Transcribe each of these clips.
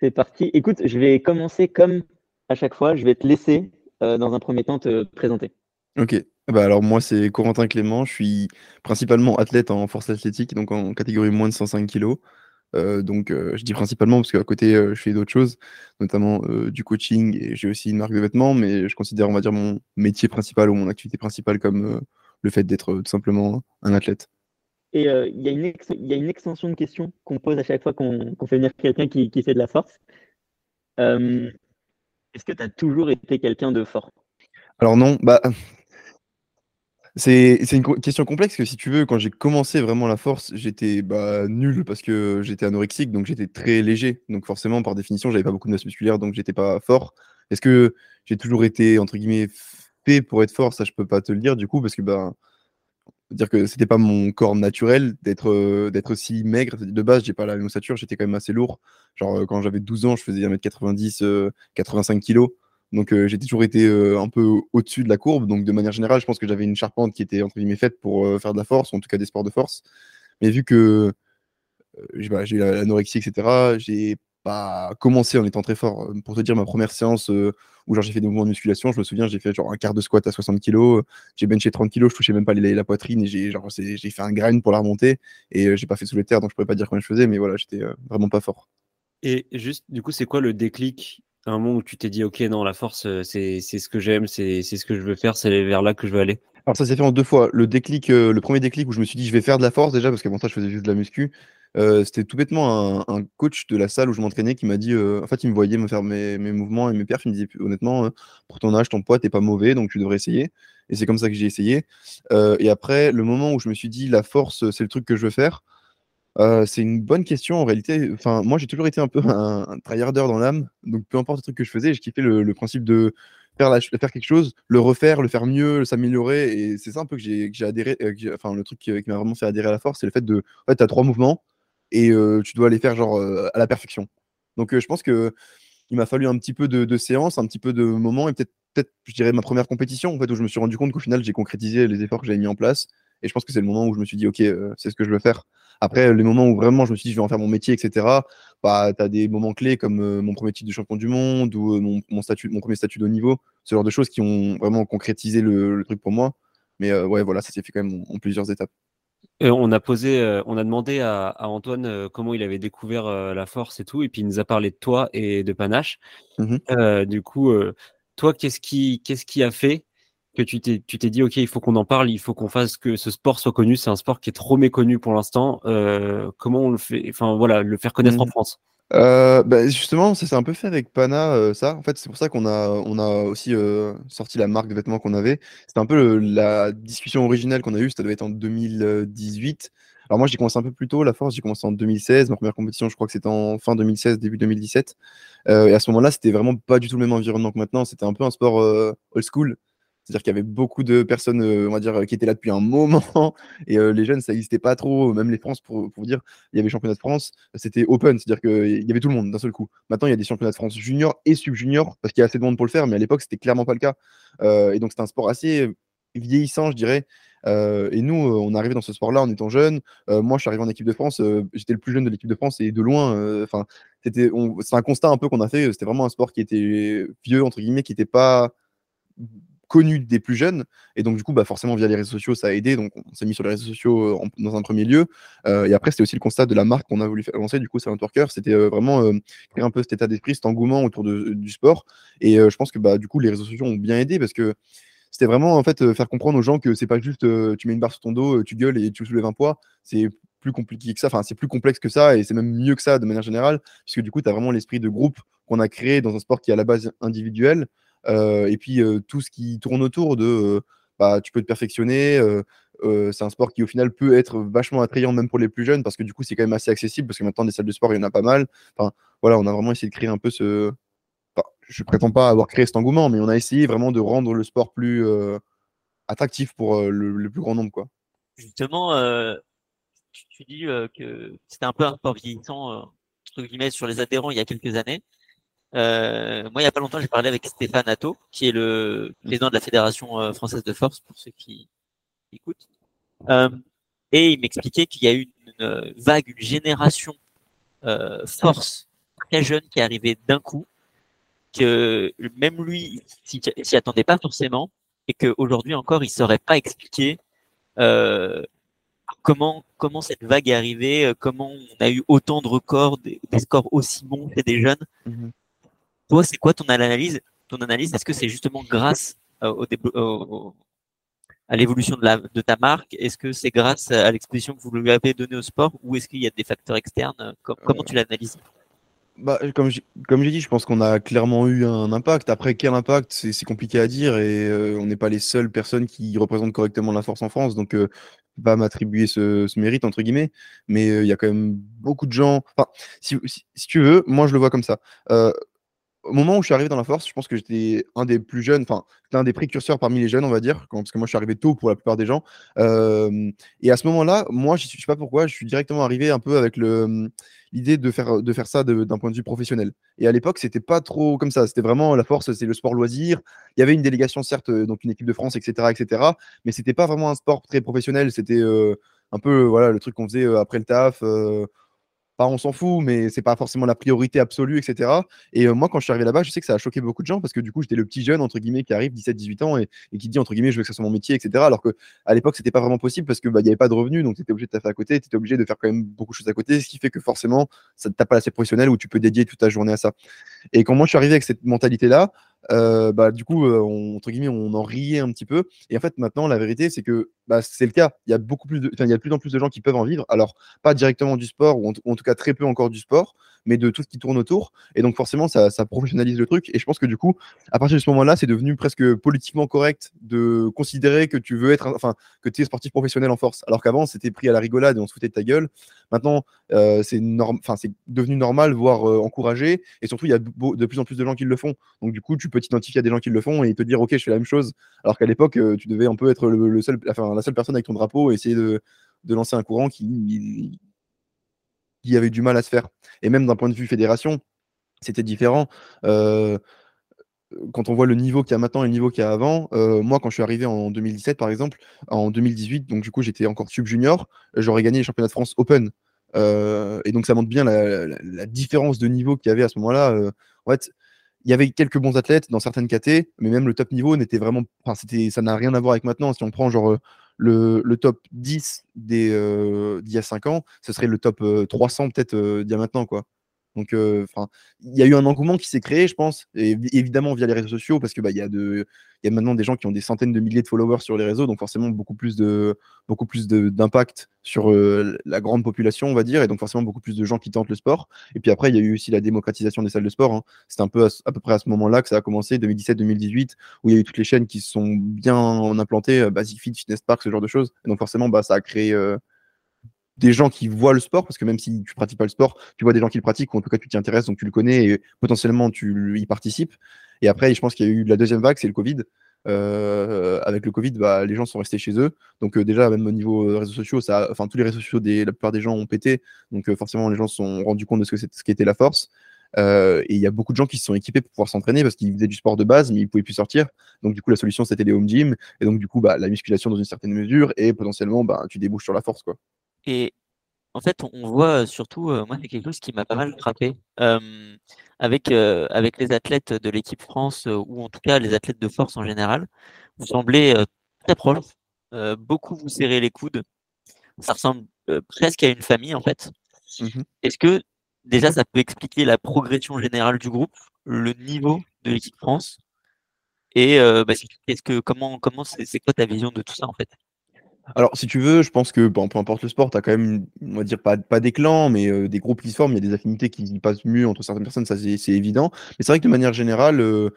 c'est parti. Écoute, je vais commencer comme à chaque fois. Je vais te laisser dans un premier temps te présenter. Ok. Bah alors moi c'est Corentin Clément, je suis principalement athlète en force athlétique, donc en catégorie moins de 105 kg. Euh, donc euh, je dis principalement parce qu'à côté euh, je fais d'autres choses, notamment du coaching et j'ai aussi une marque de vêtements, mais je considère on va dire mon métier principal ou mon activité principale comme le fait d'être tout simplement un athlète. Et il y, a une extension de questions qu'on pose à chaque fois qu'on fait venir quelqu'un qui, fait de la force. Est-ce que tu as toujours été quelqu'un de fort? Alors non, bah c'est une question complexe que si tu veux, quand j'ai commencé vraiment la force, j'étais bah, nul parce que j'étais anorexique, donc j'étais très léger. Donc forcément, par définition, j'avais pas beaucoup de masse musculaire, donc j'étais pas fort. Est-ce que j'ai toujours été entre guillemets fait pour être fort? Ça, je peux pas te le dire du coup, parce que bah, dire que c'était pas mon corps naturel d'être d'être aussi maigre. De base, j'ai pas la même ossature, j'étais quand même assez lourd. Genre quand j'avais 12 ans, je faisais 1m90, 85 kg. Donc euh, j'ai toujours été euh, un peu au-dessus de la courbe. Donc de manière générale, je pense que j'avais une charpente qui était entre guillemets faite pour euh, faire de la force, en tout cas des sports de force. Mais vu que j'ai eu l'anorexie, etc., j'ai pas commencé en étant très fort. Pour te dire, ma première séance où j'ai fait des mouvements de musculation, je me souviens, j'ai fait genre un quart de squat à 60 kg, j'ai benché 30 kg, je touchais même pas la poitrine et j'ai fait un grind pour la remonter et j'ai pas fait sous les terres, donc je pourrais pas dire comment je faisais, mais voilà, j'étais vraiment pas fort. Et juste, du coup, c'est quoi le déclic? Un moment où tu t'es dit, ok, non, la force, euh, c'est ce que j'aime, c'est ce que je veux faire, c'est vers là que je veux aller Alors ça s'est fait en deux fois. Le déclic, euh, le premier déclic où je me suis dit, je vais faire de la force déjà, parce qu'avant ça, je faisais juste de la muscu. Euh, c'était tout bêtement un, coach de la salle où je m'entraînais qui m'a dit, en fait, il me voyait me faire mes, mouvements et mes perfs. Il me disait, honnêtement, pour ton âge, ton poids, t'es pas mauvais, donc tu devrais essayer. Et c'est comme ça que j'ai essayé. et après, le moment où je me suis dit, la force, c'est le truc que je veux faire, euh, c'est une bonne question en réalité. Enfin, moi, j'ai toujours été un peu un, tryharder dans l'âme. Donc, peu importe le truc que je faisais, je kiffais le, principe de faire, faire quelque chose, le refaire, le faire mieux, s'améliorer. Et c'est ça un peu que j'ai adhéré. Euh, enfin, le truc qui, m'a vraiment fait adhérer à la force, c'est le fait de. En fait, tu as trois mouvements et tu dois les faire genre à la perfection. Donc, je pense que il m'a fallu un petit peu de, de séance, un petit peu de moments et peut-être, peut-être, je dirais, ma première compétition en fait, où je me suis rendu compte qu'au final, j'ai concrétisé les efforts que j'avais mis en place. Et je pense que c'est le moment où je me suis dit, OK, c'est ce que je veux faire. Après, les moments où vraiment je me suis dit, je vais en faire mon métier, etc., bah, as des moments clés comme mon premier titre de champion du monde ou mon, statut, mon premier statut de haut niveau, ce genre de choses qui ont vraiment concrétisé le, truc pour moi. Mais euh, ouais, voilà, ça s'est fait quand même en, plusieurs étapes. On a posé, on a demandé à, Antoine comment il avait découvert la force et tout, et puis il nous a parlé de toi et de Panache. Mmh du coup, toi, qu'est-ce qui, qu'est-ce qui a fait que tu t'es, tu t'es dit, OK, il faut qu'on en parle, il faut qu'on fasse que ce sport soit connu? C'est un sport qui est trop méconnu pour l'instant. Euh, comment on le fait Enfin, voilà, le faire connaître en mmh. France. Euh, bah, justement, ça s'est un peu fait avec Pana, euh, ça. En fait, c'est pour ça qu'on a, on a aussi sorti la marque de vêtements qu'on avait. C'était un peu la discussion originale qu'on a eue, ça devait être en 2018. Alors moi, j'ai commencé un peu plus tôt, la force, j'ai commencé en 2016. Ma première compétition, je crois que c'était en fin 2016, début 2017. et à ce moment-là, c'était vraiment pas du tout le même environnement que maintenant. C'était un peu un sport old school. C'est-à-dire qu'il y avait beaucoup de personnes, euh, on va dire, qui étaient là depuis un moment. Et euh, les jeunes, ça n'existait pas trop. Même les France, pour, pour dire, il y avait championnat de France, c'était open. C'est-à-dire qu'il y avait tout le monde d'un seul coup. Maintenant, il y a des championnats de France junior et sub-junior parce qu'il y a assez de monde pour le faire. Mais à l'époque, c'était clairement pas le cas. Euh, et donc, c'était un sport assez vieillissant, je dirais. et nous, on est dans ce sport-là en étant jeunes. moi, je suis arrivé en équipe de France. J'étais le plus jeune de l'équipe de France et de loin. Enfin, c'était, c'est un constat un peu qu'on a fait. C'était vraiment un sport qui était vieux entre guillemets, qui n'était pas connu des plus jeunes. Et donc, du coup, bah, forcément, via les réseaux sociaux, ça a aidé. Donc, on s'est mis sur les réseaux sociaux euh, dans un premier lieu. Euh, et après, c'était aussi le constat de la marque qu'on a voulu faire lancer. Du coup, c'est un Worker. C'était euh, vraiment créer un peu cet état d'esprit, cet engouement autour de, du sport. Et je pense que, bah, du coup, les réseaux sociaux ont bien aidé parce que c'était vraiment, en fait, faire comprendre aux gens que c'est pas juste tu mets une barre sur ton dos, tu gueules et tu soulèves un poids. C'est plus compliqué que ça, enfin c'est plus complexe que ça et c'est même mieux que ça de manière générale, puisque du coup tu as vraiment l'esprit de groupe qu'on a créé dans un sport qui est à la base individuel, et puis euh, tout ce qui tourne autour de euh, bah, tu peux te perfectionner. c'est un sport qui au final peut être vachement attrayant même pour les plus jeunes parce que du coup c'est quand même assez accessible parce que maintenant des salles de sport il y en a pas mal. Enfin voilà, on a vraiment essayé de créer un peu ce. je prétends pas avoir créé cet engouement, mais on a essayé vraiment de rendre le sport plus attractif pour le, plus grand nombre quoi. Justement, tu, dis que c'était un peu un sport vieillissant entre guillemets sur les adhérents il y a quelques années. Euh, moi, il n'y a pas longtemps, j'ai parlé avec Stéphane Atto, qui est le président de la Fédération euh, française de force, pour ceux qui écoutent. Euh, et il m'expliquait qu'il y a eu une, vague, une génération force très jeune qui est arrivé d'un coup, que même lui s'y attendait pas forcément, et qu'aujourd'hui encore, il saurait pas expliquer euh, comment comment cette vague est arrivée, euh, comment on a eu autant de records, des, scores aussi bons chez des jeunes. Mhm. Toi, c'est quoi ton analyse Ton analyse, est-ce que c'est justement grâce euh, au, à l'évolution de, de ta marque? Est-ce que c'est grâce à l'exposition que vous lui avez donnée au sport ou est-ce qu'il y a des facteurs externes? Comment tu l'analyses? Bah, comme j'ai dit, je pense qu'on a clairement eu un impact. Après, quel impact, c'est compliqué à dire et euh, on n'est pas les seules personnes qui représentent correctement la force en France. Donc, euh, pas m'attribuer ce, mérite, entre guillemets. Mais euh, il y a quand même beaucoup de gens. Enfin, si, si, tu veux, moi, je le vois comme ça. Euh, au moment où je suis arrivé dans la force, je pense que j'étais un des plus jeunes, enfin, un des précurseurs parmi les jeunes, on va dire, parce que moi je suis arrivé tôt pour la plupart des gens. et à ce moment-là, moi, je ne sais pas pourquoi, je suis directement arrivé un peu avec l'idée de faire, de faire ça d'un point de vue professionnel. Et à l'époque, c'était pas trop comme ça. C'était vraiment la force, c'est le sport loisir. Il y avait une délégation, certes, donc une équipe de France, etc., etc. Mais c'était pas vraiment un sport très professionnel. C'était un peu voilà le truc qu'on faisait après le taf on s'en fout, mais c'est pas forcément la priorité absolue, etc. Et euh, moi, quand je suis arrivé là-bas, je sais que ça a choqué beaucoup de gens parce que du coup, j'étais le petit jeune, entre guillemets, qui arrive 17-18 ans et, qui dit, entre guillemets, je veux que ça soit mon métier, etc. Alors qu'à l'époque, c'était pas vraiment possible parce qu'il bah, n'y avait pas de revenus, donc tu étais obligé de faire à côté, tu étais obligé de faire quand même beaucoup de choses à côté, ce qui fait que forcément, ça ne t'a pas assez professionnel où tu peux dédier toute ta journée à ça. Et quand moi, je suis arrivé avec cette mentalité-là, euh, bah, du coup, euh, on, entre guillemets, on en riait un petit peu. Et en fait, maintenant, la vérité, c'est que bah, c'est le cas. Il y a beaucoup plus de, il y a de plus en plus de gens qui peuvent en vivre. Alors, pas directement du sport, ou en, tout cas très peu encore du sport, mais de tout ce qui tourne autour. Et donc, forcément, ça, ça professionnalise le truc. Et je pense que du coup, à partir de ce moment-là, c'est devenu presque politiquement correct de considérer que tu veux être, enfin, que tu es sportif professionnel en force. Alors qu'avant, c'était pris à la rigolade et on se foutait de ta gueule. Maintenant, euh, c'est enfin, c'est devenu normal, voire encouragé. Et surtout, il y a de plus en plus de gens qui le font. Donc, du coup, tu peux t'identifier à des gens qui le font et te dire, OK, je fais la même chose. Alors qu'à l'époque, tu devais un peu être le, seul, enfin, la seule personne avec ton drapeau et essayer de, lancer un courant qui, qui avait du mal à se faire. Et même d'un point de vue fédération, c'était différent. Euh, quand on voit le niveau qu'il y a maintenant et le niveau qu'il y a avant, euh, moi, quand je suis arrivé en 2017, par exemple, en 2018, donc du coup, j'étais encore sub-junior, j'aurais gagné les championnats de France Open. Euh, et donc, ça montre bien la, différence de niveau qu'il y avait à ce moment-là. en fait, il y avait quelques bons athlètes dans certaines KT, mais même le top niveau n'était vraiment. Enfin, c'était, ça n'a rien à voir avec maintenant. Si on prend genre euh, le, top 10 des, euh, d'il y a 5 ans, ce serait le top 300 euh, peut-être d'il y a maintenant. Quoi. Donc, enfin, il y a eu un engouement qui s'est créé, je pense, et évidemment via les réseaux sociaux, parce que bah, y a y a maintenant des gens qui ont des centaines de milliers de followers sur les réseaux, donc forcément beaucoup plus d'impact sur la grande population, on va dire, et donc forcément beaucoup plus de gens qui tentent le sport. Et puis après, il y a eu aussi la démocratisation des salles de sport. Hein. C'était un peu à, peu près à ce moment-là que ça a commencé, 2017-2018, où il y a eu toutes les chaînes qui se sont bien implantées, Basic Fit, Fitness Park, ce genre de choses. Donc forcément, bah, ça a créé des gens qui voient le sport, parce que même si tu pratiques pas le sport, tu vois des gens qui le pratiquent, ou en tout cas tu t'y intéresses, donc tu le connais et potentiellement tu y participes. Et après, je pense qu'il y a eu la deuxième vague, c'est le Covid. Euh, avec le Covid, bah, les gens sont restés chez eux. Donc euh, déjà, même au niveau réseaux sociaux, ça, enfin tous les réseaux sociaux, des, la plupart des gens ont pété. Donc euh, forcément, les gens se sont rendus compte de ce que ce qu'était la force. et il y a beaucoup de gens qui se sont équipés pour pouvoir s'entraîner parce qu'ils faisaient du sport de base, mais ils pouvaient plus sortir. Donc du coup, la solution c'était les home gym. Et donc du coup, bah, la musculation dans une certaine mesure et potentiellement, bah, tu débouches sur la force, quoi. Et en fait, on voit surtout, moi, c'est quelque chose qui m'a pas mal frappé. avec, avec les athlètes de l'équipe France, ou en tout cas les athlètes de force en général, vous semblez très proches. beaucoup vous serrez les coudes. Ça ressemble presque à une famille, en fait. Mmh Est-ce que déjà ça peut expliquer la progression générale du groupe, le niveau de l'équipe France? Et bah, ce que comment comment c'est quoi ta vision de tout ça en fait? Alors, si tu veux, je pense que bon, peu importe le sport, tu as quand même, on va dire, pas, pas des clans, mais euh, des groupes qui se forment. Il y a des affinités qui passent mieux entre certaines personnes, ça c'est évident. Mais c'est vrai que de manière générale, euh,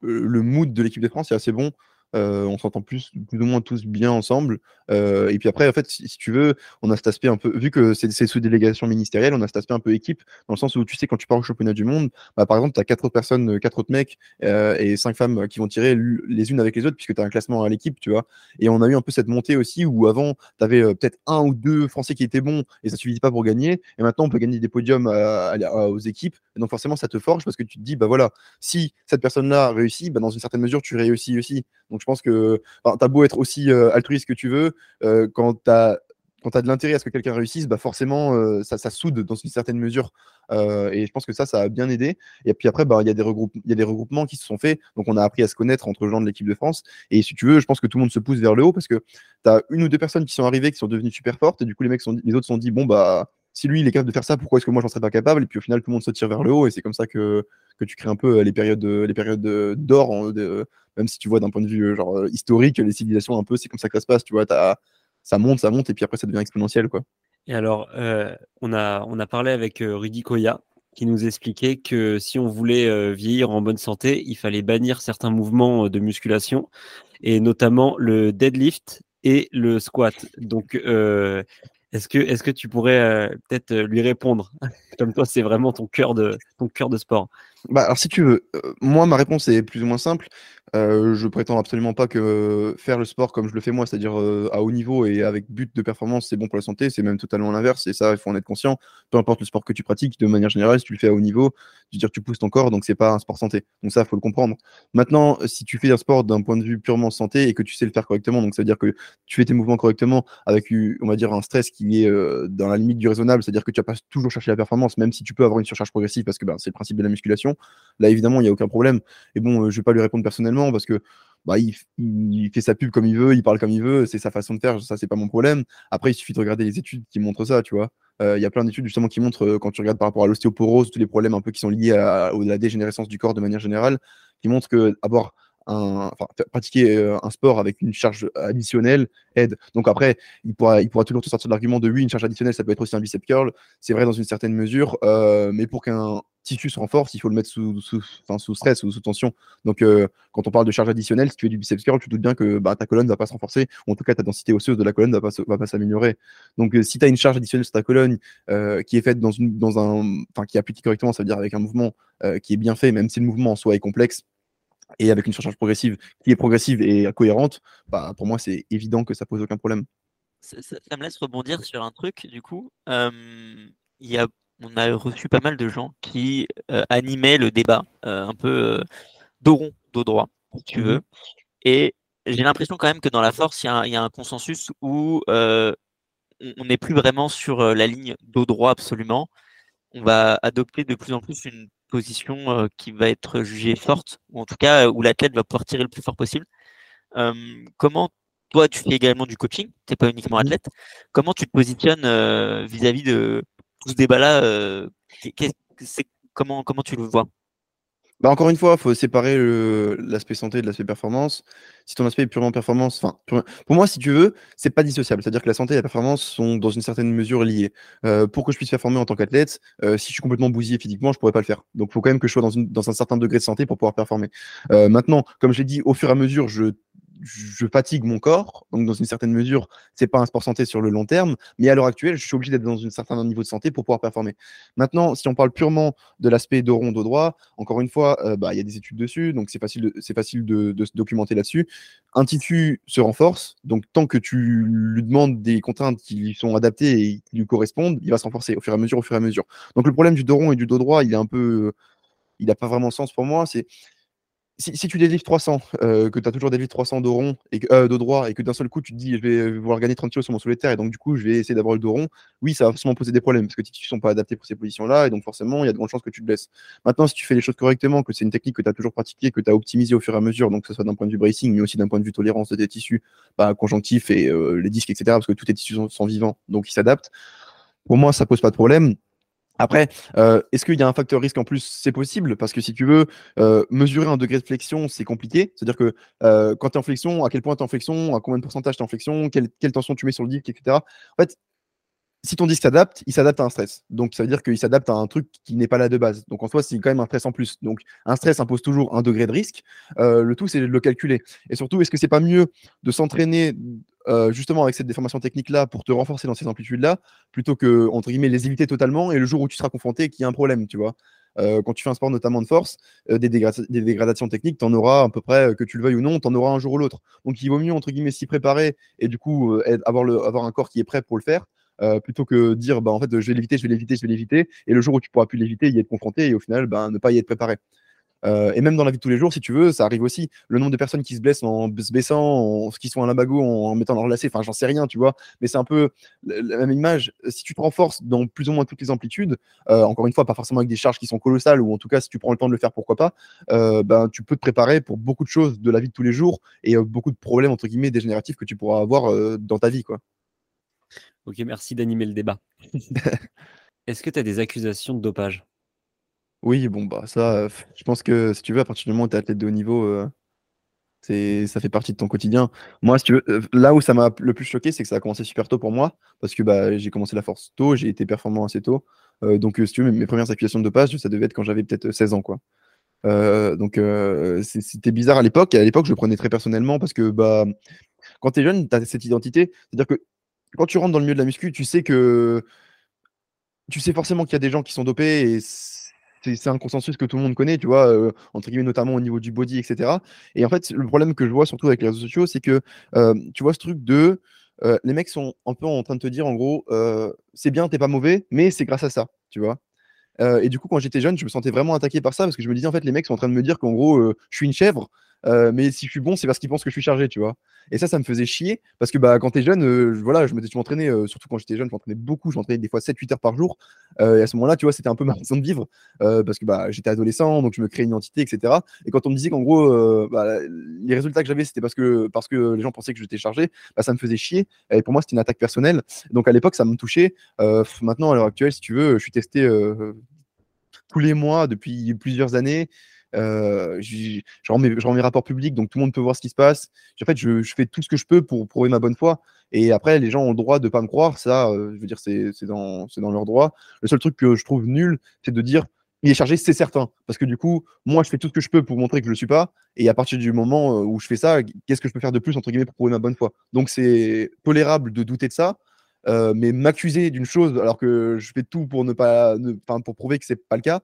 le mood de l'équipe de France est assez bon. Euh, on s'entend plus, plus ou moins tous bien ensemble. Euh, et puis après, en fait, si, tu veux, on a cet aspect un peu, vu que c'est sous délégation ministérielle, on a cet aspect un peu équipe, dans le sens où tu sais, quand tu pars au championnat du monde, bah, par exemple, tu as quatre autres personnes, quatre autres mecs euh, et cinq femmes qui vont tirer les unes avec les autres, puisque tu as un classement à l'équipe, tu vois. Et on a eu un peu cette montée aussi où avant, tu avais peut-être un ou deux Français qui étaient bons et ça suffisait pas pour gagner. Et maintenant, on peut gagner des podiums aux équipes. Donc, forcément, ça te forge parce que tu te dis, bah voilà, si cette personne-là réussit, bah, dans une certaine mesure, tu réussis aussi. Je pense que tu as beau être aussi euh, altruiste que tu veux, euh, quand tu as quand tu as de l'intérêt à ce que quelqu'un réussisse, bah forcément, euh, ça, ça, soude dans une certaine mesure. Et je pense que ça, ça a bien aidé. Et puis après, bah, il y, a des y a des regroupements qui se sont faits. Donc, on a appris à se connaître entre gens de l'équipe de France. Et si tu veux, je pense que tout le monde se pousse vers le haut parce que tu as une ou deux personnes qui sont arrivées, qui sont devenues super fortes. Et du coup, les mecs sont, les autres se sont dit, bon, bah, si lui, il est capable de faire ça, pourquoi est-ce que moi, j'en serais pas capable? Et puis au final, tout le monde se tire vers le haut. Et c'est comme ça que, que tu crées un peu les périodes, les périodes d'or, même si tu vois d'un point de vue genre, historique, les civilisations, un peu, c'est comme ça que ça se passe. Tu vois, ça monte, ça monte, et puis après, ça devient exponentiel. Quoi. Et alors, euh, on, a, on a parlé avec euh, Rudy Koya, qui nous expliquait que si on voulait euh, vieillir en bonne santé, il fallait bannir certains mouvements de musculation, et notamment le deadlift et le squat. Donc, est-ce que, est que tu pourrais peut-être lui répondre? Comme toi, c'est vraiment ton cœur de, ton cœur de sport. Bah, alors, si tu veux, moi, ma réponse est plus ou moins simple. Euh, je prétends absolument pas que faire le sport comme je le fais moi, c'est-à-dire euh, à haut niveau et avec but de performance, c'est bon pour la santé. C'est même totalement l'inverse. Et ça, il faut en être conscient. Peu importe le sport que tu pratiques, de manière générale, si tu le fais à haut niveau, tu dire tu pousses ton corps, donc c'est pas un sport santé. Donc ça, il faut le comprendre. Maintenant, si tu fais un sport d'un point de vue purement santé et que tu sais le faire correctement, donc ça veut dire que tu fais tes mouvements correctement avec, on va dire, un stress qui est euh, dans la limite du raisonnable, c'est-à-dire que tu vas pas toujours chercher la performance, même si tu peux avoir une surcharge progressive parce que ben, c'est le principe de la musculation. Là, évidemment, il n'y a aucun problème. Et bon, je vais pas lui répondre personnellement parce que bah, il, fait sa pub comme il veut, il parle comme il veut, c'est sa façon de faire, ça c'est pas mon problème. Après, il suffit de regarder les études qui montrent ça, tu vois. Euh, il y a plein d'études justement qui montrent, euh, quand tu regardes par rapport à l'ostéoporose, tous les problèmes un peu qui sont liés à, la dégénérescence du corps de manière générale, qui montrent que avoir pratiquer euh, un sport avec une charge additionnelle aide. Donc après, il pourra, toujours te sortir l'argument de oui, une charge additionnelle, ça peut être aussi un bicep curl. C'est vrai dans une certaine mesure, mais pour qu'un tissu se renforce, il faut le mettre sous, stress ou sous tension. Donc, euh, quand on parle de charge additionnelle, si tu fais du biceps curl, tu doutes bien que bah, ta colonne ne va pas se renforcer, ou en tout cas ta densité osseuse de la colonne ne va pas, s'améliorer. Donc, euh, si tu as une charge additionnelle sur ta colonne euh, qui est faite dans un. Enfin, qui est appliquée correctement, ça veut dire avec un mouvement qui est bien fait, même si le mouvement en soi est complexe, et avec une surcharge progressive qui est progressive et cohérente, bah, pour moi, c'est évident que ça pose aucun problème. Ça, ça, me laisse rebondir sur un truc, du coup. Il y a on a reçu pas mal de gens qui euh, animaient le débat, euh, un peu euh, dos rond, dos droit, si tu veux. Mmh Et j'ai l'impression quand même que dans la force, il y, a un consensus où on n'est plus vraiment sur la ligne dos droit absolument. On va adopter de plus en plus une position qui va être jugée forte, ou en tout cas où l'athlète va pouvoir tirer le plus fort possible. comment toi, tu fais également du coaching, tu n'es pas uniquement mmh athlète. Comment tu te positionnes vis-à-vis de, ce débat-là, euh, comment, comment tu le vois? Bah encore une fois, il faut séparer l'aspect santé de l'aspect performance. Si ton aspect est purement performance, enfin, pour moi, si tu veux, c'est pas dissociable. C'est-à-dire que la santé et la performance sont dans une certaine mesure liées. Euh, pour que je puisse performer en tant qu'athlète, euh, si je suis complètement bousillé physiquement, je pourrais pas le faire. Donc, il faut quand même que je sois dans, un certain degré de santé pour pouvoir performer. maintenant, comme je l'ai dit, au fur et à mesure, je je fatigue mon corps, donc dans une certaine mesure, c'est pas un sport santé sur le long terme, mais à l'heure actuelle, je suis obligé d'être dans un certain niveau de santé pour pouvoir performer. Maintenant, si on parle purement de l'aspect dos rond, dos droit, encore une fois, euh, bah, il y a des études dessus, donc c'est facile, de, facile de, se documenter là-dessus. Un tissu se renforce, donc tant que tu lui demandes des contraintes qui lui sont adaptées et qui lui correspondent, il va se renforcer au fur et à mesure, au fur et à mesure. Donc le problème du dos rond et du dos droit, il est un peu, il n'a pas vraiment sens pour moi. C'est si, tu délivres 300, euh, que tu as toujours des 300 de rond et euh, de droit, et que d'un seul coup tu te dis je vais vouloir gagner 30 kg sur mon solitaire, et donc du coup je vais essayer d'avoir le dos rond, oui, ça va forcément poser des problèmes parce que tes tissus sont pas adaptés pour ces positions-là, et donc forcément il y a de grandes chances que tu te blesses. Maintenant, si tu fais les choses correctement, que c'est une technique que tu as toujours pratiquée, que tu as optimisé au fur et à mesure, donc que ce soit d'un point de vue bracing, mais aussi d'un point de vue tolérance de tes tissus, bah, conjonctifs et euh, les disques, etc., parce que tous tes tissus sont, sont vivants, donc ils s'adaptent. Pour moi, ça pose pas de problème. Après, euh, est-ce qu'il y a un facteur risque en plus? C'est possible, parce que si tu veux euh, mesurer un degré de flexion, c'est compliqué. C'est-à-dire que euh, quand tu es en flexion, à quel point tu es en flexion, à combien de pourcentage tu es en flexion, quelle, tension tu mets sur le disque, etc. En fait, si ton disque s'adapte, il s'adapte à un stress. Donc ça veut dire qu'il s'adapte à un truc qui n'est pas là de base. Donc en soi, c'est quand même un stress en plus. Donc un stress impose toujours un degré de risque. le tout, c'est de le calculer. Et surtout, est-ce que c'est pas mieux de s'entraîner euh, justement avec cette déformation technique-là pour te renforcer dans ces amplitudes-là, plutôt que, entre guillemets, les éviter totalement et le jour où tu seras confronté qu'il y a un problème, tu vois? Euh, quand tu fais un sport notamment de force, euh, des, dégradations techniques, tu en auras à peu près, que tu le veuilles ou non, tu en auras un jour ou l'autre. Donc il vaut mieux, entre guillemets, s'y préparer et du coup avoir un corps qui est prêt pour le faire. Plutôt que dire bah en fait je vais l'éviter, je vais l'éviter, je vais l'éviter, et le jour où tu pourras plus l'éviter, y être confronté et au final bah, ne pas y être préparé. Euh, et même dans la vie de tous les jours, si tu veux, ça arrive aussi. Le nombre de personnes qui se blessent en se baissant, en, qui sont à l'imbago, en, en mettant leur lacet, enfin, j'en sais rien, tu vois. Mais c'est un peu la, même image. Si tu te renforces dans plus ou moins toutes les amplitudes, euh, encore une fois, pas forcément avec des charges qui sont colossales, ou en tout cas, si tu prends le temps de le faire, pourquoi pas, euh, ben, tu peux te préparer pour beaucoup de choses de la vie de tous les jours et beaucoup de problèmes, entre guillemets, dégénératifs que tu pourras avoir dans ta vie, quoi. Ok, merci d'animer le débat. Est-ce que tu as des accusations de dopage? Oui, bon, bah ça, je pense que si tu veux, à partir du moment où tu es athlète de haut niveau, c'est, ça fait partie de ton quotidien. Moi, si tu veux, là où ça m'a le plus choqué, c'est que ça a commencé super tôt pour moi, parce que bah, j'ai commencé la force tôt, j'ai été performant assez tôt. donc, si tu veux, mes, premières accusations de dopage, ça devait être quand j'avais peut-être 16 ans, quoi. donc, c'était bizarre à l'époque, et à l'époque, je le prenais très personnellement, parce que bah, quand tu es jeune, tu as cette identité. C'est-à-dire que quand tu rentres dans le milieu de la muscu, tu sais que tu sais forcément qu'il y a des gens qui sont dopés et c'est un consensus que tout le monde connaît, tu vois, euh, entre guillemets, notamment au niveau du body, etc. Et en fait, le problème que je vois surtout avec les réseaux sociaux, c'est que euh, tu vois ce truc de euh, les mecs sont un peu en train de te dire, en gros, c'est bien, t'es pas mauvais, mais c'est grâce à ça, tu vois. et du coup, quand j'étais jeune, je me sentais vraiment attaqué par ça parce que je me disais, en fait, les mecs sont en train de me dire qu'en gros, je suis une chèvre euh, mais si je suis bon, c'est parce qu'ils pensent que je suis chargé, tu vois. Et ça, ça me faisait chier parce que bah, quand tu es jeune, euh, voilà, je m'entraînais, euh, surtout quand j'étais jeune, je m'entraînais beaucoup, je m'entraînais des fois 7-8 heures par jour. et à ce moment-là, tu vois, c'était un peu ma façon de vivre parce que bah, j'étais adolescent, donc je me créais une identité, etc. Et quand on me disait qu'en gros, bah, les résultats que j'avais, c'était parce que, parce que les gens pensaient que j'étais chargé, bah, ça me faisait chier. Et pour moi, c'était une attaque personnelle. Donc à l'époque, ça me touchait. maintenant, à l'heure actuelle, si tu veux, je suis testé tous les mois depuis plusieurs années. Euh, je, rends mes, rapports publics, donc tout le monde peut voir ce qui se passe. En fait, je, fais tout ce que je peux pour prouver ma bonne foi. Et après, les gens ont le droit de ne pas me croire. Ça, euh, je veux dire, c'est dans, dans leur droit. Le seul truc que je trouve nul, c'est de dire il est chargé, c'est certain. Parce que du coup, moi, je fais tout ce que je peux pour montrer que je ne le suis pas. Et à partir du moment euh, où je fais ça, qu'est-ce que je peux faire de plus, entre guillemets, pour prouver ma bonne foi? Donc, c'est tolérable de douter de ça. mais m'accuser d'une chose alors que je fais tout pour ne pas, ne, pour prouver que c'est pas le cas,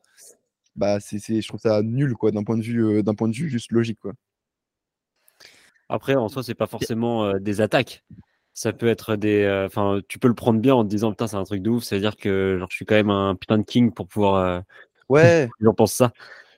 bah, c'est, je trouve ça nul, quoi, d'un point de vue, d'un point de vue juste logique, quoi. Après, en soi, c'est pas forcément des attaques. Ça peut être des. Enfin, tu peux le prendre bien en te disant putain, c'est un truc de ouf. C'est-à-dire que genre, je suis quand même un putain de king pour pouvoir. ouais. J'en pense ça.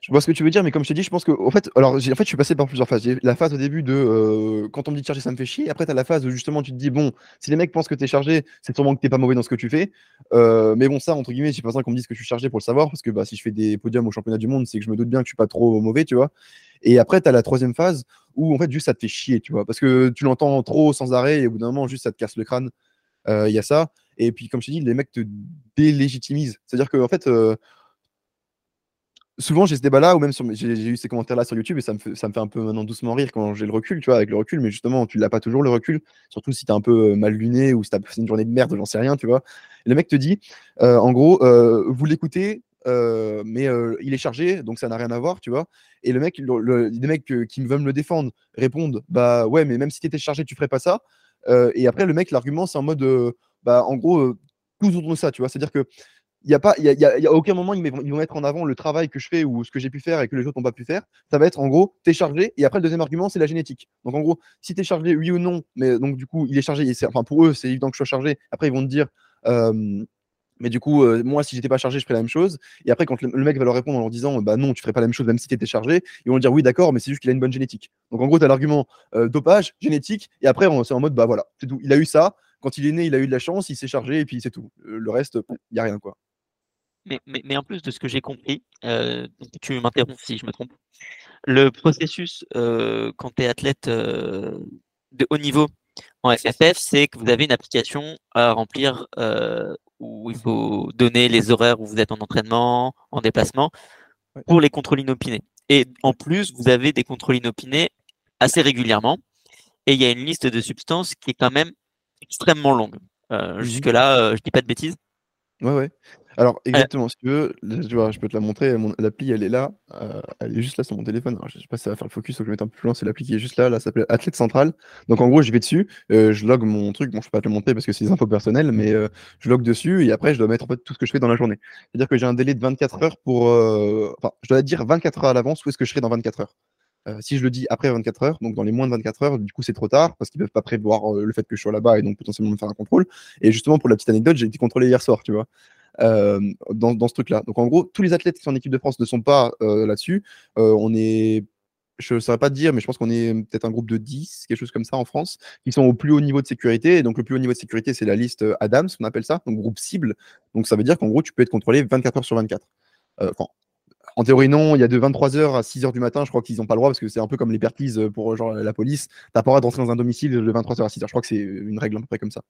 Je vois ce que tu veux dire, mais comme je te dis, je pense que, en fait, alors, en fait, je suis passé par plusieurs phases. La phase au début de euh, quand on me dit de charger, ça me fait chier. Après, tu as la phase où justement, tu te dis, bon, si les mecs pensent que tu es chargé, c'est sûrement que tu pas mauvais dans ce que tu fais. Euh, mais bon, ça, entre guillemets, j'ai pas besoin qu'on me dise que je suis chargé pour le savoir, parce que bah, si je fais des podiums au championnat du monde, c'est que je me doute bien que je suis pas trop mauvais, tu vois. Et après, tu as la troisième phase où, en fait, juste ça te fait chier, tu vois, parce que tu l'entends trop sans arrêt et au bout d'un moment, juste ça te casse le crâne. Euh, il y a ça. Et puis, comme je te dis, les mecs te délégitimisent. C'est-à-dire que, en fait, souvent j'ai ce débat-là, ou même j'ai eu ces commentaires-là sur YouTube, et ça me, fait, un peu maintenant doucement rire quand j'ai le recul, tu vois, avec le recul, mais justement, tu l'as pas toujours le recul, surtout si t'es un peu euh, mal luné ou si t'as passé une journée de merde, j'en sais rien, tu vois. le mec te dit, euh, en gros, euh, vous l'écoutez, mais il est chargé, donc ça n'a rien à voir, tu vois. Et le mec, le, les mecs qui veulent me le défendre répondent, bah ouais, mais même si t'étais chargé, tu ferais pas ça. et après, le mec, l'argument, c'est en mode, bah en gros, tout autour de ça, tu vois. C'est-à-dire que il n'y a, pas, a, y a, aucun moment ils, ils vont mettre en avant le travail que je fais ou ce que j'ai pu faire et que les autres n'ont pas pu faire. Ça va être en gros, tu es chargé. Et après, le deuxième argument, c'est la génétique. Donc en gros, si tu es chargé, oui ou non, mais donc du coup, il est chargé. Enfin, pour eux, c'est évident que je sois chargé. Après, ils vont te dire. mais du coup, moi, si j'étais pas chargé, je ferais la même chose. Et après, quand le, mec va leur répondre en leur disant, bah non, tu ferais pas la même chose, même si tu étais chargé, ils vont dire, oui, d'accord, mais c'est juste qu'il a une bonne génétique. Donc en gros, tu as l'argument dopage, génétique, et après, c'est en mode, bah voilà, c'est tout. Il a eu ça. Quand il est né, il a eu de la chance, il s'est chargé, et puis c'est tout. Le reste, il n'y a rien, quoi mais, mais, mais, en plus de ce que j'ai compris, euh, tu m'interromps si je me trompe, le processus euh, quand tu es athlète euh, de haut niveau en FFF, c'est que vous avez une application à remplir où il faut donner les horaires où vous êtes en entraînement, en déplacement, pour les contrôles inopinés. Et en plus, vous avez des contrôles inopinés assez régulièrement. Et il y a une liste de substances qui est quand même extrêmement longue. Mmh jusque-là, je dis pas de bêtises. Ouais, ouais. Alors, exactement, si tu veux, tu vois, je peux te la montrer. L'appli, elle est là. Euh, elle est juste là sur mon téléphone. je sais pas si ça va faire le focus, faut que je mette un peu plus loin. C'est l'appli qui est juste là. Là, ça s'appelle Athlète Central. Donc, en gros, je vais dessus. Euh, je log mon truc. Bon, je peux pas te le montrer parce que c'est des infos personnelles, mais euh, je log dessus et après, je dois mettre en fait tout ce que je fais dans la journée. C'est-à-dire que j'ai un délai de 24 heures pour. Enfin, je dois dire 24 heures à l'avance où est-ce que je serai dans 24 heures. si je le dis après 24 heures, donc dans les moins de 24 heures, du coup c'est trop tard parce qu'ils peuvent pas prévoir le fait que je sois là-bas et donc potentiellement me faire un contrôle. Et justement pour la petite anecdote, j'ai été contrôlé hier soir, tu vois. Dans, dans, ce truc-là. Donc en gros, tous les athlètes qui sont en équipe de France ne sont pas là-dessus. on est je ne saurais pas te dire, mais je pense qu'on est peut-être un groupe de 10, quelque chose comme ça en France, qui sont au plus haut niveau de sécurité. Et donc, le plus haut niveau de sécurité, c'est la liste euh, Adams, on appelle ça, donc groupe cible. Donc, ça veut dire qu'en gros, tu peux être contrôlé 24 heures sur 24. Euh, en théorie, non. Il y a de 23h à 6h du matin, je crois qu'ils n'ont pas le droit parce que c'est un peu comme les perquises pour genre, la police. Tu pas le droit d'entrer dans un domicile de 23h à 6h. Je crois que c'est une règle à peu près comme ça.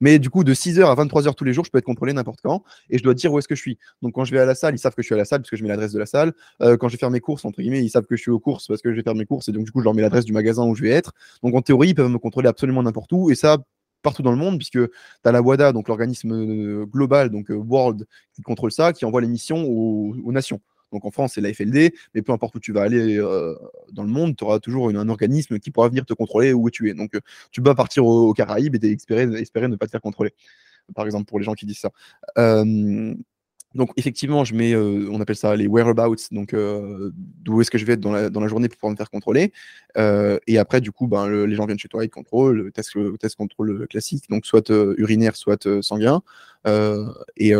Mais du coup, de 6h à 23h tous les jours, je peux être contrôlé n'importe quand et je dois dire où est-ce que je suis. Donc, quand je vais à la salle, ils savent que je suis à la salle parce que je mets l'adresse de la salle. Euh, quand je vais faire mes courses, entre guillemets, ils savent que je suis aux courses parce que je vais faire mes courses et donc, du coup, je leur mets l'adresse du magasin où je vais être. Donc, en théorie, ils peuvent me contrôler absolument n'importe où et ça, partout dans le monde, puisque tu as la WADA, donc l'organisme euh, global, donc euh, World, qui contrôle ça, qui envoie les missions aux nations. Donc en France, c'est la FLD, mais peu importe où tu vas aller euh, dans le monde, tu auras toujours un organisme qui pourra venir te contrôler où tu es. Donc euh, tu vas partir aux, Caraïbes et espérer, ne pas te faire contrôler. Par exemple, pour les gens qui disent ça. Euh, donc effectivement, je mets, on appelle ça les whereabouts, donc d'où est-ce que je vais être dans la, journée pour pouvoir me faire contrôler. et après, du coup, ben, les gens viennent chez toi, ils contrôlent, le test, test contrôle classique, donc soit urinaire, soit sanguin. et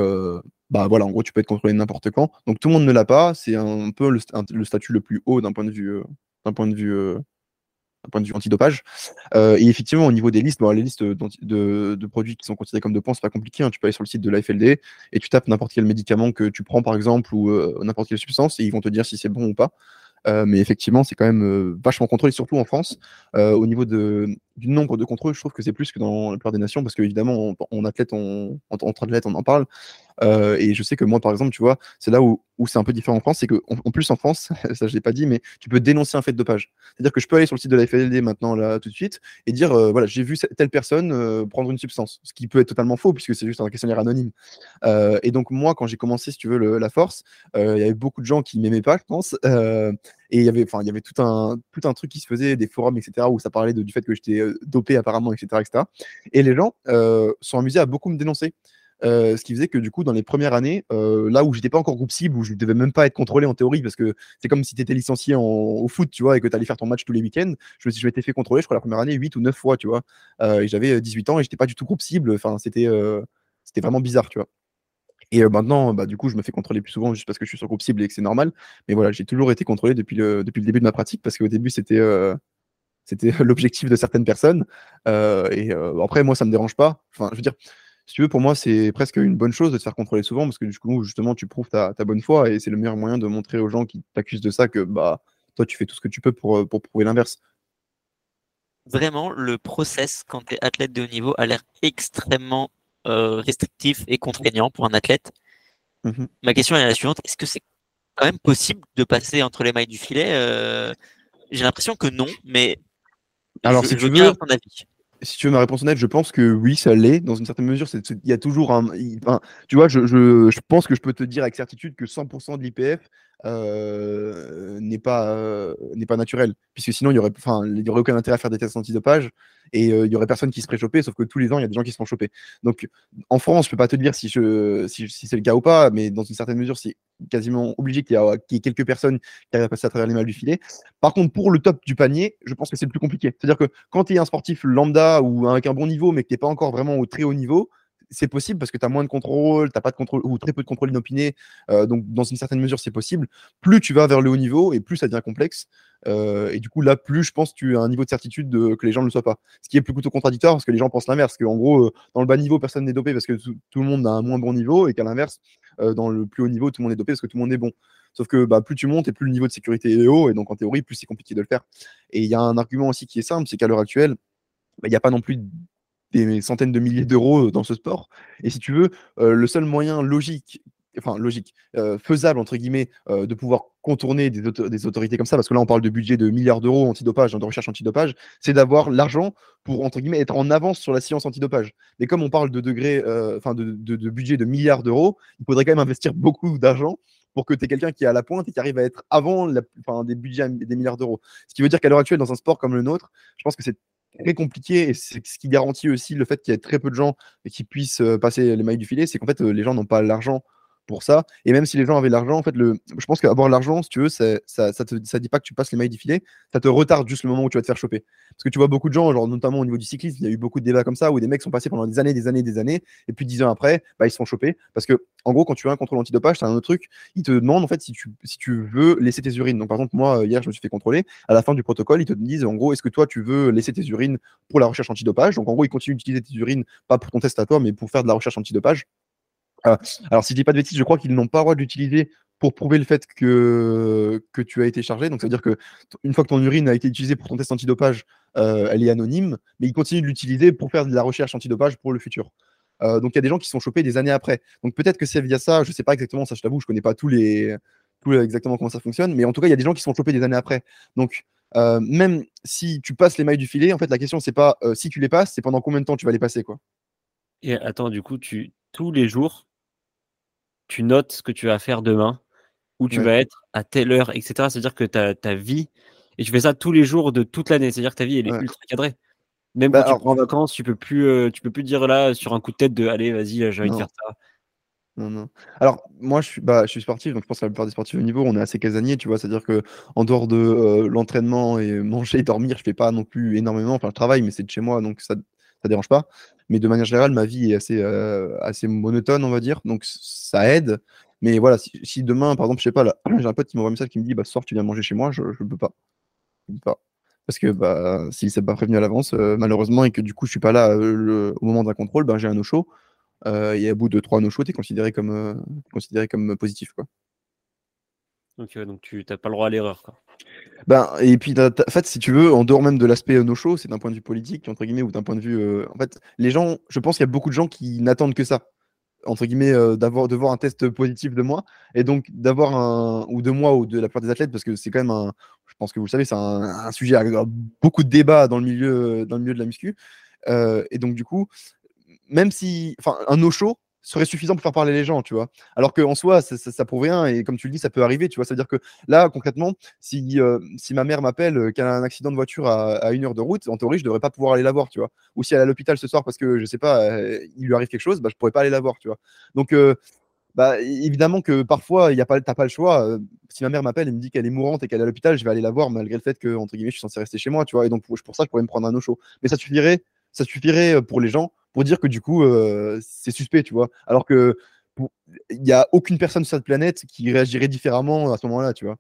bah voilà, en gros, tu peux être contrôlé n'importe quand. Donc tout le monde ne l'a pas. C'est un peu le, statut le plus haut d'un point de vue, euh, d'un point de vue, euh, point de vue antidopage. Euh, et effectivement, au niveau des listes, les listes de, produits qui sont considérés comme dopants, c'est pas compliqué. Hein. Tu peux aller sur le site de l'AFLD et tu tapes n'importe quel médicament que tu prends, par exemple, ou n'importe quelle substance, et ils vont te dire si c'est bon ou pas. mais effectivement, c'est quand même vachement contrôlé, surtout en France. au niveau de, du nombre de contrôles, je trouve que c'est plus que dans la plupart des nations, parce qu'évidemment, en, athlète, on, entre athlètes, on en parle. Euh, et je sais que moi, par exemple, tu vois, c'est là où, où c'est un peu différent en France, c'est qu'en en plus en France, ça je l'ai pas dit, mais tu peux dénoncer un fait de dopage. C'est-à-dire que je peux aller sur le site de la FLD maintenant, là, tout de suite, et dire, euh, voilà, j'ai vu telle personne euh, prendre une substance, ce qui peut être totalement faux, puisque c'est juste un questionnaire anonyme. et donc, moi, quand j'ai commencé, si tu veux, la force, il y avait beaucoup de gens qui m'aimaient pas, je pense. et il y avait, y avait tout un, tout un truc qui se faisait, des forums, etc., où ça parlait du fait que j'étais dopé apparemment, etc., etc. Et les gens sont amusés à beaucoup me dénoncer. Euh, ce qui faisait que du coup, dans les premières années, euh, là où j'étais pas encore groupe cible, où je devais même pas être contrôlé en théorie, parce que c'est comme si tu étais licencié au foot, tu vois, et que tu allais faire ton match tous les week-ends, je me suis été fait contrôler, je crois, la première année, 8 ou 9 fois, tu vois. Euh, et j'avais 18 ans et j'étais pas du tout groupe cible, enfin, c'était c'était vraiment bizarre, tu vois. Et maintenant, bah, du coup, je me fais contrôler plus souvent juste parce que je suis sur groupe cible et que c'est normal. Mais voilà, j'ai toujours été contrôlé depuis le, depuis le début de ma pratique parce qu'au début, c'était c'était l'objectif de certaines personnes. et après, moi, ça me dérange pas. Enfin, je veux dire, si tu veux, pour moi, c'est presque une bonne chose de te faire contrôler souvent parce que du coup, justement, tu prouves ta, bonne foi et c'est le meilleur moyen de montrer aux gens qui t'accusent de ça que bah, toi, tu fais tout ce que tu peux pour, euh, pour prouver l'inverse. Vraiment, le process quand tu es athlète de haut niveau a l'air extrêmement euh, restrictif et contraignant pour un athlète. Mmh Ma question est la suivante est-ce que c'est quand même possible de passer entre les mailles du filet? Euh, J'ai l'impression que non, mais alors, si tu veux, ton avis si tu veux ma réponse honnête, je pense que oui, ça l'est. Dans une certaine mesure, il y a toujours un. tu vois, je, je, pense que je peux te dire avec certitude que 100% de l'IPF euh, n'est pas, euh, n'est pas naturel. Puisque sinon, il n'y aurait, y aurait aucun intérêt à faire des tests antidopage et euh, il y aurait personne qui se ferait choper, sauf que tous les ans, il y a des gens qui se font choper. Donc, en France, je peux pas te dire si, je, si, c'est le cas ou pas, mais dans une certaine mesure, c'est quasiment obligé qu'il y, ait quelques personnes qui arrivent à passer à travers les malles du filet. Par contre, pour le top du panier, je pense que c'est le plus compliqué. C'est-à-dire que quand tu es un sportif lambda ou avec un bon niveau, mais que tu pas encore vraiment au très haut niveau, c'est possible parce que tu as moins de contrôle, tu pas de contrôle ou très peu de contrôle inopiné. Euh, donc, dans une certaine mesure, c'est possible. Plus tu vas vers le haut niveau et plus ça devient complexe. Euh, et du coup, là, plus je pense tu as un niveau de certitude que les gens ne le soient pas. Ce qui est plutôt contradictoire parce que les gens pensent l'inverse. Qu'en gros, euh, dans le bas niveau, personne n'est dopé parce que tout, le monde a un moins bon niveau et qu'à l'inverse, dans le plus haut niveau, tout le monde est dopé parce que tout le monde est bon. Sauf que bah, plus tu montes et plus le niveau de sécurité est haut. Et donc, en théorie, plus c'est compliqué de le faire. Et il y a un argument aussi qui est simple c'est qu'à l'heure actuelle, bah, il n'y a pas non plus des centaines de milliers d'euros dans ce sport. Et si tu veux, le seul moyen logique, enfin logique, faisable entre guillemets, de pouvoir contourner des, autorités comme ça, parce que là on parle de budget de milliards d'euros antidopage, hein, de recherche antidopage, c'est d'avoir l'argent pour entre guillemets être en avance sur la science antidopage. Mais comme on parle de degrés, enfin de, de, budget de milliards d'euros, il faudrait quand même investir beaucoup d'argent pour que tu aies quelqu'un qui est à la pointe et qui arrive à être avant la, des budgets des milliards d'euros. Ce qui veut dire qu'à l'heure actuelle, dans un sport comme le nôtre, je pense que c'est très compliqué et c'est ce qui garantit aussi le fait qu'il y ait très peu de gens qui puissent passer les mailles du filet, c'est qu'en fait les gens n'ont pas l'argent pour ça. Et même si les gens avaient l'argent, en fait, le, je pense qu'avoir l'argent, si tu veux, ça, ça, ça, dit pas que tu passes les mailles du filet, ça te retarde juste le moment où tu vas te faire choper. Parce que tu vois beaucoup de gens, genre, notamment au niveau du cyclisme, il y a eu beaucoup de débats comme ça, où des mecs sont passés pendant des années, des années, des années, et puis dix ans après, bah, ils se font choper. Parce que, en gros, quand tu as un contrôle antidopage, c'est un autre truc, ils te demandent, en fait, si tu, si tu veux laisser tes urines. Donc, par exemple, moi, hier, je me suis fait contrôler. À la fin du protocole, ils te disent, en gros, est-ce que toi, tu veux laisser tes urines pour la recherche antidopage? Donc, en gros, ils continuent d'utiliser tes urines, pas pour ton test à toi, mais pour faire de la recherche antidopage. Euh, alors, si je dis pas de bêtises, je crois qu'ils n'ont pas le droit d'utiliser pour prouver le fait que, que tu as été chargé. Donc, ça veut dire que une fois que ton urine a été utilisée pour ton test antidopage, euh, elle est anonyme, mais ils continuent de l'utiliser pour faire de la recherche antidopage pour le futur. Euh, donc, il y a des gens qui sont chopés des années après. Donc, peut-être que c'est via ça, je ne sais pas exactement, ça je t'avoue, je ne connais pas tous les, tous exactement comment ça fonctionne, mais en tout cas, il y a des gens qui sont chopés des années après. Donc, même si tu passes les mailles du filet, en fait, la question, c'est pas si tu les passes, c'est pendant combien de temps tu vas les passer. quoi. Et attends, du coup, tu, tous les jours, tu notes ce que tu vas faire demain, où tu vas être à telle heure, etc. C'est-à-dire que ta, ta vie, et tu fais ça tous les jours de toute l'année, c'est-à-dire que ta vie, elle est ultra cadrée. Même bah, quand tu prends en vacances, tu peux plus, euh, tu peux plus dire là sur un coup de tête de allez, vas-y, j'ai envie de faire ça. Non, non. Alors, moi, je suis, bah, je suis sportif, donc je pense que la plupart des sportifs au niveau, on est assez casanier, tu vois. C'est-à-dire que en dehors de euh, l'entraînement et manger et dormir, je fais pas non plus énormément. Enfin, je travaille, mais c'est de chez moi, donc ça, ça dérange pas. Mais de manière générale, ma vie est assez, euh, assez monotone, on va dire. Donc ça aide. Mais voilà, si, demain, par exemple, je sais pas, j'ai un pote qui m'envoie un message qui me dit bah, soir, tu viens manger chez moi, je ne peux pas. pas. Parce que bah, s'il s'est pas prévenu à l'avance, euh, malheureusement, et que du coup, je suis pas là euh, au moment d'un contrôle, bah, j'ai un no-show. et à bout de trois no-shows, tu es considéré comme, considéré comme positif. Quoi. Donc, donc tu n'as pas le droit à l'erreur. Ben, et puis, en fait, si tu veux, en dehors même de l'aspect euh, no show, c'est d'un point de vue politique, entre guillemets, ou d'un point de vue. Euh, en fait, les gens, je pense qu'il y a beaucoup de gens qui n'attendent que ça, entre guillemets, euh, d'avoir, de voir un test positif de moi, et donc d'avoir un. ou de moi, ou de la plupart des athlètes, parce que c'est quand même un. Je pense que vous le savez, c'est un, sujet à, beaucoup de débats dans le milieu, dans le milieu de la muscu. et donc, du coup, même si. Enfin, un no-show, serait suffisant pour faire parler les gens, tu vois. Alors qu'en soi, ça, ça, prouve rien, et comme tu le dis, ça peut arriver, tu vois. C'est-à-dire que là, concrètement, si, euh, si ma mère m'appelle euh, qu'elle a un accident de voiture à, une heure de route, en théorie, je devrais pas pouvoir aller la voir, tu vois. Ou si elle est à l'hôpital ce soir parce que, je sais pas, euh, il lui arrive quelque chose, bah, je pourrais pas aller la voir, tu vois. Donc, bah, évidemment que parfois, tu n'as pas, le choix. si ma mère m'appelle et me dit qu'elle est mourante et qu'elle est à l'hôpital, je vais aller la voir malgré le fait que, entre guillemets, je suis censé rester chez moi, tu vois. Et donc, pour, ça, je pourrais me prendre un no-show. Mais ça suffirait, ça suffirait pour les gens pour dire que du coup, c'est suspect, tu vois. Alors que il n'y a aucune personne sur cette planète qui réagirait différemment à ce moment-là, tu vois.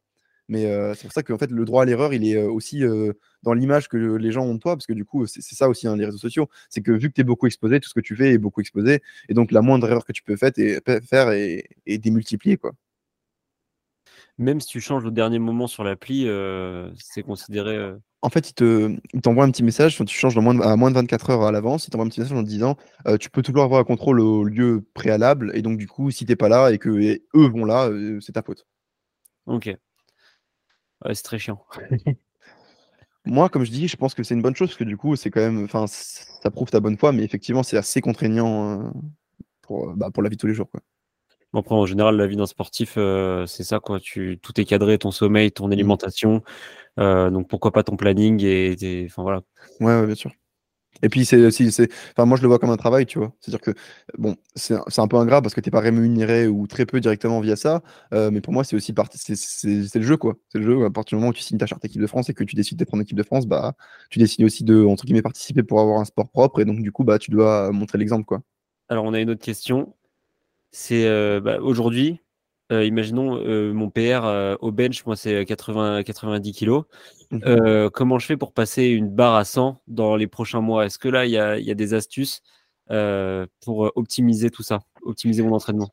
Mais euh, c'est pour ça que en fait, le droit à l'erreur, il est euh, aussi euh, dans l'image que les gens ont de toi, parce que du coup, c'est ça aussi, hein, les réseaux sociaux. C'est que vu que tu es beaucoup exposé, tout ce que tu fais est beaucoup exposé, et donc la moindre erreur que tu peux faire est, est démultipliée, quoi. Même si tu changes au dernier moment sur l'appli, c'est considéré en fait, il t'envoie un petit message, tu changes à moins de 24 heures à l'avance, il t'envoie un petit message en te disant euh, tu peux toujours avoir un contrôle au lieu préalable, et donc du coup, si t'es pas là et que eux vont là, euh, c'est ta faute. Ok. c'est très chiant. Moi, comme je dis, je pense que c'est une bonne chose parce que du coup, c'est quand même, enfin, ça prouve ta bonne foi, mais effectivement, c'est assez contraignant euh, pour, bah, pour la vie de tous les jours. Quoi. Après, en général, la vie d'un sportif, c'est ça, quoi. Tu, tout est cadré, ton sommeil, ton mmh. alimentation. Euh, donc pourquoi pas ton planning et, enfin voilà. Ouais, bien sûr. Et puis c'est aussi, c'est, enfin moi je le vois comme un travail, tu vois. C'est-à-dire que bon, c'est un peu ingrat parce que t'es pas rémunéré ou très peu directement via ça. Euh, mais pour moi c'est aussi partie, c'est le jeu quoi. C'est le jeu. À partir du moment où tu signes ta charte équipe de France et que tu décides d'être en équipe de France, bah tu décides aussi de entre guillemets participer pour avoir un sport propre et donc du coup bah tu dois montrer l'exemple quoi. Alors on a une autre question. C'est euh, bah, aujourd'hui, euh, imaginons euh, mon PR au bench, moi c'est 80, 90 kilos. Mmh comment je fais pour passer une barre à 100 dans les prochains mois? Est-ce que là il y a, des astuces pour optimiser tout ça, optimiser mon entraînement?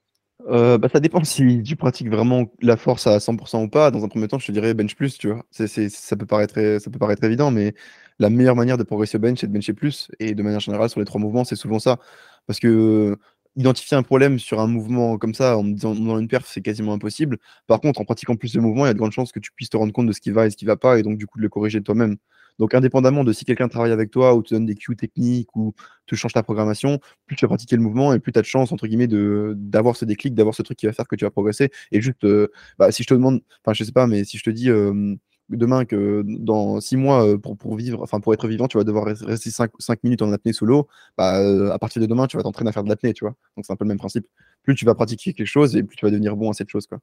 Bah, ça dépend si tu pratiques vraiment la force à 100% ou pas. Dans un premier temps, je te dirais bench plus, tu vois. ça, peut paraître, ça peut paraître évident, mais la meilleure manière de progresser au bench, c'est de bencher plus. Et de manière générale, sur les trois mouvements, c'est souvent ça. Parce que identifier un problème sur un mouvement comme ça en disant dans une perf, c'est quasiment impossible. Par contre, en pratiquant plus de mouvements, il y a de grandes chances que tu puisses te rendre compte de ce qui va et ce qui va pas, et donc du coup de le corriger toi-même. Donc, indépendamment de si quelqu'un travaille avec toi ou te donne des cues techniques ou te change ta programmation, plus tu vas pratiquer le mouvement et plus tu as de chance, entre guillemets, d'avoir ce déclic, d'avoir ce truc qui va faire que tu vas progresser. Et juste, euh, bah, si je te demande, enfin, je sais pas, mais si je te dis, demain que dans six mois, pour, pour vivre, enfin pour être vivant, tu vas devoir rester 5, minutes en apnée sous l'eau, bah, à partir de demain, tu vas t'entraîner à faire de l'apnée, tu vois. Donc c'est un peu le même principe. Plus tu vas pratiquer quelque chose et plus tu vas devenir bon à cette chose, quoi.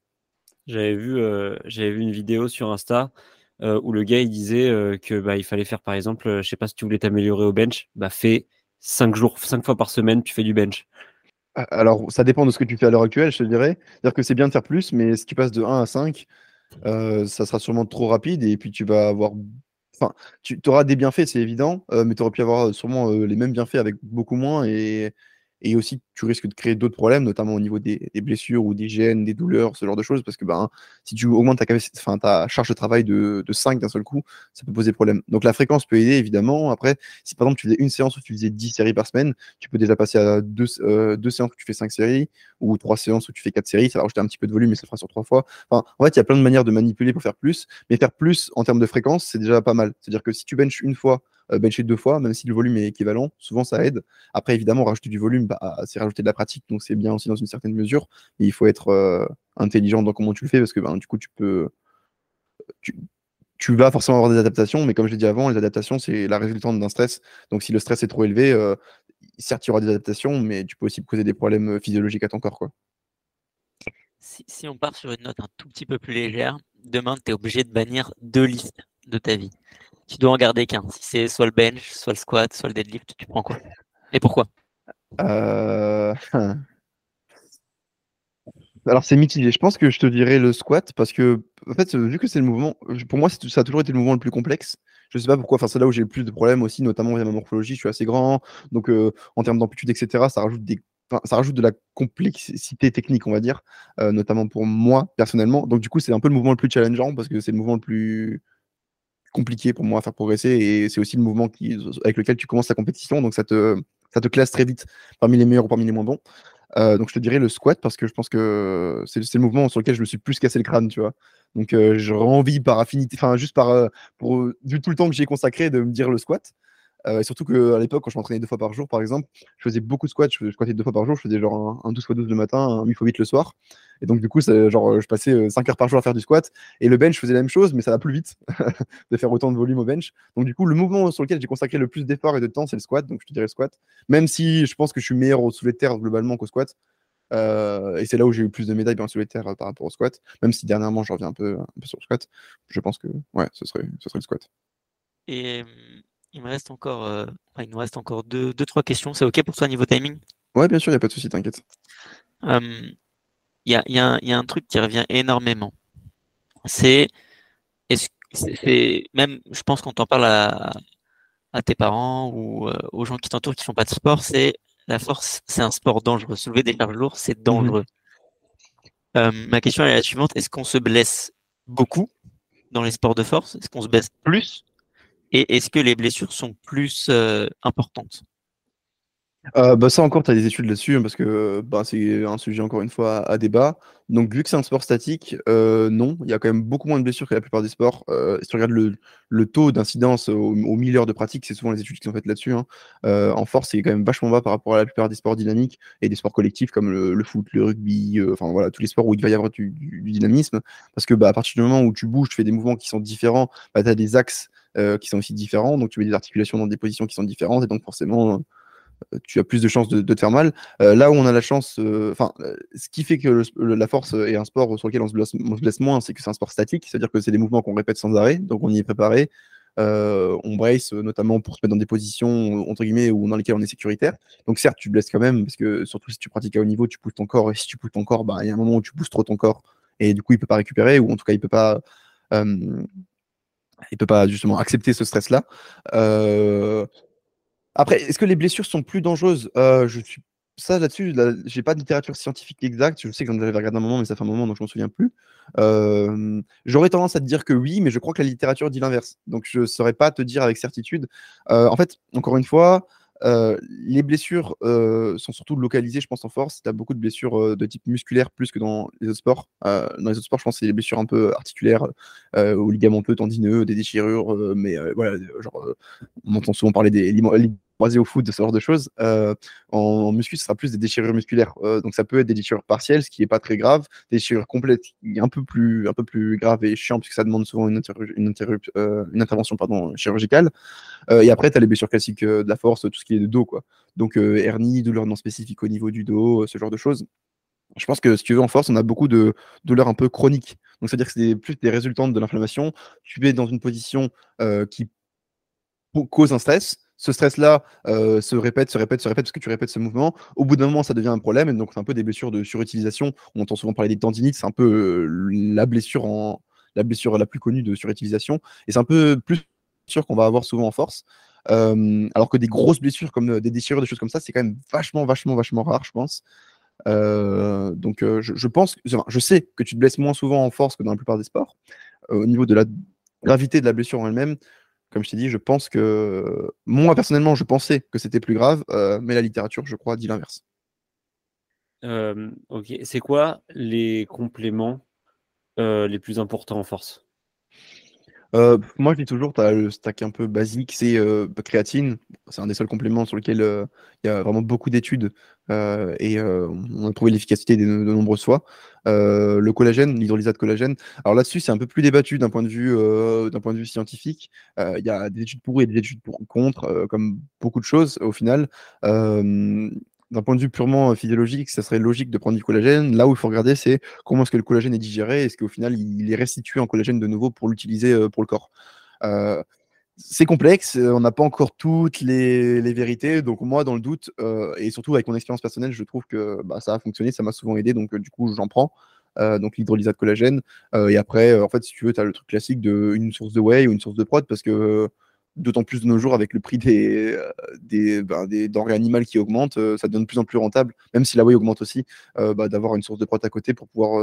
J'avais vu, j'avais vu une vidéo sur Insta où le gars il disait que bah, il fallait faire par exemple, je sais pas si tu voulais t'améliorer au bench, bah fais 5 jours, 5 fois par semaine, tu fais du bench. Alors, ça dépend de ce que tu fais à l'heure actuelle, je te dirais. C'est-à-dire que c'est bien de faire plus, mais si tu passes de 1 à 5, ça sera sûrement trop rapide et puis tu vas avoir. Enfin, tu auras des bienfaits, c'est évident, mais tu aurais pu avoir sûrement les mêmes bienfaits avec beaucoup moins et, et aussi, tu risques de créer d'autres problèmes, notamment au niveau des, blessures ou des gènes, des douleurs, ce genre de choses, parce que ben, si tu augmentes ta, enfin, ta charge de travail de, de 5 d'un seul coup, ça peut poser problème. Donc la fréquence peut aider, évidemment. Après, si par exemple tu faisais une séance où tu faisais 10 séries par semaine, tu peux déjà passer à deux, euh, deux séances où tu fais 5 séries, ou trois séances où tu fais 4 séries, ça va rajouter un petit peu de volume, mais ça fera sur 3 fois. Enfin, en fait, il y a plein de manières de manipuler pour faire plus, mais faire plus en termes de fréquence, c'est déjà pas mal. C'est-à-dire que si tu benches une fois, bencher deux fois, même si le volume est équivalent, souvent ça aide. Après, évidemment, rajouter du volume, bah, c'est rajouter de la pratique, donc c'est bien aussi dans une certaine mesure, mais il faut être euh, intelligent dans comment tu le fais, parce que ben, du coup, tu peux. Tu, vas forcément avoir des adaptations, mais comme je l'ai dit avant, les adaptations, c'est la résultante d'un stress. Donc si le stress est trop élevé, euh, certes, il y aura des adaptations, mais tu peux aussi causer des problèmes physiologiques à ton corps. Quoi. Si, si on part sur une note un tout petit peu plus légère, demain, tu es obligé de bannir deux listes de ta vie tu dois en garder qu'un. Si c'est soit le bench, soit le squat, soit le deadlift, tu prends quoi? Et pourquoi? Euh, Alors c'est mitigé. Je pense que je te dirais le squat parce que, en fait, vu que c'est le mouvement, pour moi, ça a toujours été le mouvement le plus complexe. Je sais pas pourquoi. Enfin, c'est là où j'ai le plus de problèmes aussi, notamment via ma morphologie. Je suis assez grand, donc euh, en termes d'amplitude, etc., ça rajoute des ça rajoute de la complexité technique, on va dire, euh, notamment pour moi personnellement. Donc du coup, c'est un peu le mouvement le plus challengeant parce que c'est le mouvement le plus compliqué pour moi à faire progresser et c'est aussi le mouvement qui, avec lequel tu commences la compétition, donc ça te, ça te classe très vite parmi les meilleurs ou parmi les moins bons. Euh, donc je te dirais le squat parce que je pense que c'est le mouvement sur lequel je me suis plus cassé le crâne, tu vois. Donc euh, j'aurais envie par affinité, enfin juste par, euh, pour, vu tout le temps que j'y ai consacré, de me dire le squat. Et surtout qu'à l'époque, quand je m'entraînais deux fois par jour, par exemple, je faisais beaucoup de squats, je squattais deux fois par jour, je faisais genre un, 12 x 12 le matin, un 8 x 8 le soir. Et donc, du coup, genre, je passais 5 heures par jour à faire du squat. Et le bench, je faisais la même chose, mais ça va plus vite de faire autant de volume au bench. Donc, du coup, le mouvement sur lequel j'ai consacré le plus d'efforts et de temps, c'est le squat. Donc, je te dirais le squat. Même si je pense que je suis meilleur au soulevé de terre globalement qu'au squat. et c'est là où j'ai eu plus de médailles en soulevé de terre par rapport au squat. Même si dernièrement, je reviens un peu, un sur le squat. Je pense que, ouais, ce serait, ce serait le squat. Et il me reste encore, il nous reste encore deux, deux trois questions. C'est OK pour toi niveau timing? Ouais, bien sûr, il n'y a pas de souci, t'inquiète il y a, un truc qui revient énormément. C'est, même, je pense quand on parle à, tes parents ou euh, aux gens qui t'entourent qui font pas de sport, c'est la force, c'est un sport dangereux. Soulever des charges lourdes, c'est dangereux. Euh, ma question est la suivante est-ce qu'on se blesse beaucoup dans les sports de force? Est-ce qu'on se blesse plus Et est-ce que les blessures sont plus euh, importantes? Euh, bah, ça encore, tu as des études là-dessus, hein, parce que bah, c'est un sujet encore une fois à, débat. Donc vu que c'est un sport statique, euh, non, il y a quand même beaucoup moins de blessures que la plupart des sports. Si tu regardes le, taux d'incidence au, au 1000 heures de pratique, c'est souvent les études qui sont faites là-dessus. Hein. en force, c'est quand même vachement bas par rapport à la plupart des sports dynamiques et des sports collectifs comme le, foot, le rugby, enfin voilà, tous les sports où il va y avoir du, dynamisme. Parce que bah, à partir du moment où tu bouges, tu fais des mouvements qui sont différents, bah, tu as des axes qui sont aussi différents, donc tu mets des articulations dans des positions qui sont différentes, et donc forcément tu as plus de chances de, te faire mal. Euh, là où on a la chance, euh, enfin, euh, ce qui fait que la force est un sport sur lequel on se blesse, moins, c'est que c'est un sport statique, c'est-à-dire que c'est des mouvements qu'on répète sans arrêt, donc on y est préparé. on brace notamment pour se mettre dans des positions entre guillemets ou dans lesquelles on est sécuritaire. Donc certes, tu blesses quand même parce que surtout si tu pratiques à haut niveau, tu pousses ton corps et si tu pousses ton corps, bah, il y a un moment où tu pousses trop ton corps et du coup il peut pas récupérer ou en tout cas il peut pas il peut pas justement accepter ce stress là. Après, est-ce que les blessures sont plus dangereuses? Euh, Je suis ça là-dessus, là, j'ai pas de littérature scientifique exacte. Je sais que j'en avais regardé un moment, mais ça fait un moment, donc je m'en souviens plus. J'aurais tendance à te dire que oui, mais je crois que la littérature dit l'inverse. Donc je saurais pas te dire avec certitude. Euh, en fait, encore une fois, euh, les blessures sont surtout localisées, je pense, en force. Tu as beaucoup de blessures de type musculaire plus que dans les autres sports. dans les autres sports, je pense c'est des blessures un peu articulaires, aux ligaments peu tendineux, des déchirures, mais voilà, genre, on entend souvent parler des croisé au foot, ce genre de choses. Euh, en, muscu, ce sera plus des déchirures musculaires. Euh, donc ça peut être des déchirures partielles, ce qui n'est pas très grave. Des déchirures complètes, un peu plus, un peu plus grave et chiant, puisque ça demande souvent une, une, euh, une intervention chirurgicale. et après, tu as les blessures classiques de la force, tout ce qui est de dos. Quoi. Donc hernie, douleur non spécifique au niveau du dos, ce genre de choses. Je pense que si tu veux en force, on a beaucoup de douleurs un peu chroniques. Donc, c'est-à-dire que c'est plus des résultantes de l'inflammation. Tu es dans une position qui cause un stress. Ce stress-là euh, se répète, se répète, se répète parce que tu répètes ce mouvement. Au bout d'un moment, ça devient un problème. Et donc, c'est un peu des blessures de surutilisation. On entend souvent parler des tendinites. C'est un peu euh, la blessure la plus connue de surutilisation. Et c'est un peu plus sûr qu'on va avoir souvent en force. Euh, alors que des grosses blessures comme des déchirures, des choses comme ça, c'est quand même vachement, vachement, vachement rare, je pense. donc, je, je, pense, je sais que tu te blesses moins souvent en force que dans la plupart des sports. au niveau de la gravité de la blessure en elle-même, comme je t'ai dit, je pense que moi personnellement, je pensais que c'était plus grave, euh, mais la littérature, je crois, dit l'inverse. ok, c'est quoi les compléments euh, les plus importants en force? Euh, moi, je dis toujours, tu as le stack un peu basique, c'est euh, créatine. C'est un des seuls compléments sur lequel euh, il y a vraiment beaucoup d'études et on a trouvé l'efficacité de, nombreuses fois. le collagène, l'hydrolysate collagène. Alors là-dessus, c'est un peu plus débattu d'un point de vue, d'un point de vue scientifique. Il y a des études pour et des études pour, contre, comme beaucoup de choses au final d'un point de vue purement euh, physiologique, ça serait logique de prendre du collagène. Là où il faut regarder, c'est comment est-ce que le collagène est digéré, est-ce qu'au final il est restitué en collagène de nouveau pour l'utiliser euh, pour le corps? Euh, c'est complexe, on n'a pas encore toutes les, vérités, donc moi dans le doute, et surtout avec mon expérience personnelle, je trouve que bah, ça a fonctionné, ça m'a souvent aidé, donc du coup j'en prends. donc l'hydrolysate collagène. et après, en fait, si tu veux, tu as le truc classique de une source de whey ou une source de prod, parce que d'autant plus de nos jours avec le prix des, euh, des, ben, denrées animales qui augmentent, euh, ça devient de plus en plus rentable, même si la whey augmente aussi, euh, bah, d'avoir une source de protéines à côté pour pouvoir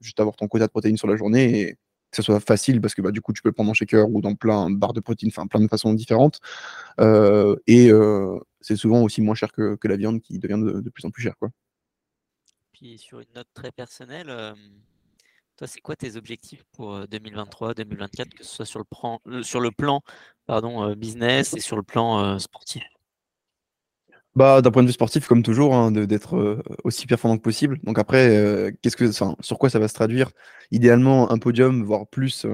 juste avoir ton quota de protéines sur la journée et que ça soit facile parce que bah, du coup tu peux le prendre en shaker ou dans plein barres de protéines, enfin plein de façons différentes. et c'est souvent aussi moins cher que, que, la viande qui devient de, plus en plus. Quoi. Puis sur une note très personnelle, c'est quoi tes objectifs pour 2023, 2024, que ce soit sur le, plan, sur le plan business et sur le plan sportif? Bah, d'un point de vue sportif, comme toujours, hein, d'être aussi performant que possible. Donc après, qu'est-ce que, sur quoi ça va se traduire? Idéalement, un podium, voire plus,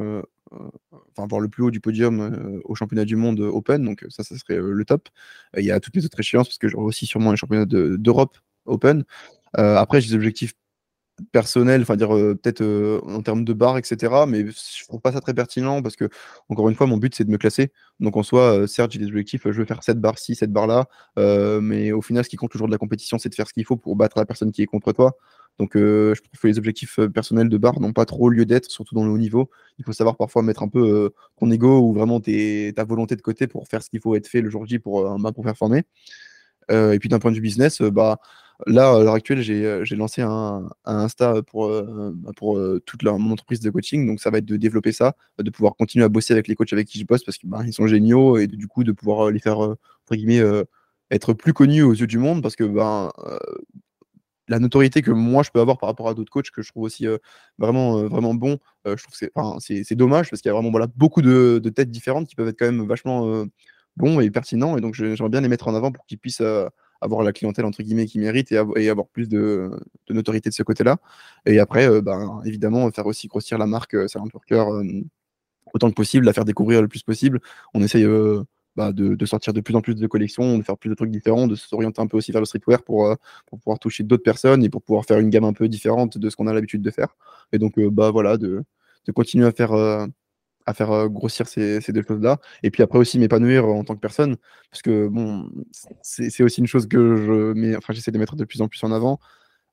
enfin, voire le plus haut du podium au championnat du monde Open. Donc ça, ça serait le top. Il y a toutes les autres échéances, parce que j'aurai aussi sûrement les championnats d'Europe Open. après, j'ai des objectifs personnel, enfin dire euh, peut-être euh, en termes de barre, etc. Mais je trouve pas ça très pertinent parce que, encore une fois, mon but c'est de me classer. Donc en soi, euh, certes, j'ai des objectifs, je veux faire cette barre ci, cette barre là, mais au final, ce qui compte toujours de la compétition, c'est de faire ce qu'il faut pour battre la personne qui est contre toi. Donc je trouve que les objectifs personnels de barre n'ont pas trop lieu d'être, surtout dans le haut niveau. Il faut savoir parfois mettre un peu ton ego ou vraiment ta volonté de côté pour faire ce qu'il faut être fait le jour J pour, pour performer. et puis d'un point de vue business, bah Là, à l'heure actuelle, j'ai euh, lancé un, Insta pour, euh, bah, pour euh, toute mon entreprise de coaching. Donc, ça va être de développer ça, de pouvoir continuer à bosser avec les coachs avec qui je bosse parce qu'ils bah, sont géniaux et du coup, de pouvoir les faire, entre guillemets, être plus connus aux yeux du monde parce que ben, la notoriété que moi je peux avoir par rapport à d'autres coachs que je trouve aussi vraiment, vraiment bon, je trouve que c'est dommage parce qu'il y a vraiment beaucoup de, de, têtes différentes qui peuvent être quand même vachement bons et pertinents. Et donc, j'aimerais bien les mettre en avant pour qu'ils puissent avoir la clientèle entre guillemets qui mérite et, avoir plus de, notoriété de ce côté-là. Et après, euh, ben, évidemment, faire aussi grossir la marque euh, Silent Worker euh, autant que possible, la faire découvrir le plus possible. On essaye bah, de, sortir de plus en plus de collections, de faire plus de trucs différents, de s'orienter un peu aussi vers le streetwear pour, pour pouvoir toucher d'autres personnes et pour pouvoir faire une gamme un peu différente de ce qu'on a l'habitude de faire. Et donc, bah voilà, de, de continuer à faire à faire euh, grossir ces, deux choses-là. Et puis après aussi m'épanouir en tant que personne, parce que bon, c'est aussi une chose que je mets, enfin, j'essaie de mettre de plus en plus en avant.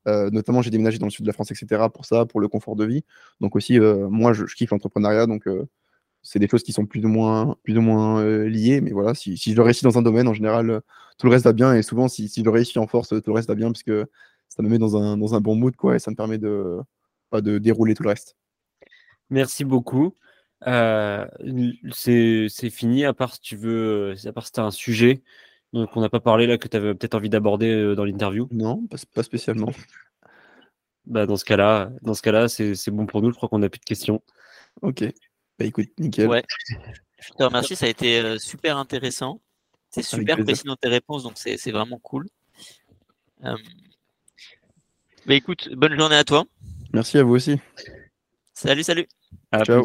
Euh, notamment, j'ai déménagé dans le sud de la France, etc. pour ça, pour le confort de vie. Donc aussi, euh, moi, je, kiffe l'entrepreneuriat, donc c'est des choses qui sont plus ou moins, plus ou moins liées. Mais voilà, si, je le réussis dans un domaine, en général, tout le reste va bien. Et souvent, si, je le réussis en force, tout le reste va bien, parce que ça me met dans un, bon mood, quoi, et ça me permet de dérouler tout le reste. Merci beaucoup. Euh, c'est fini, à part si tu veux, à part si tu as un sujet dont on n'a pas parlé là que tu avais peut-être envie d'aborder euh, dans l'interview. Non, pas, spécialement. Bah, dans ce cas-là, dans ce cas-là, c'est bon pour nous. Je crois qu'on n'a plus de questions. Ok. Bah écoute, nickel. Ouais. Je te remercie, ça a été euh, super intéressant. C'est super précis dans tes réponses, donc c'est vraiment cool. Euh... Bah, écoute, bonne journée à toi. Merci à vous aussi. Salut, salut. À Ciao.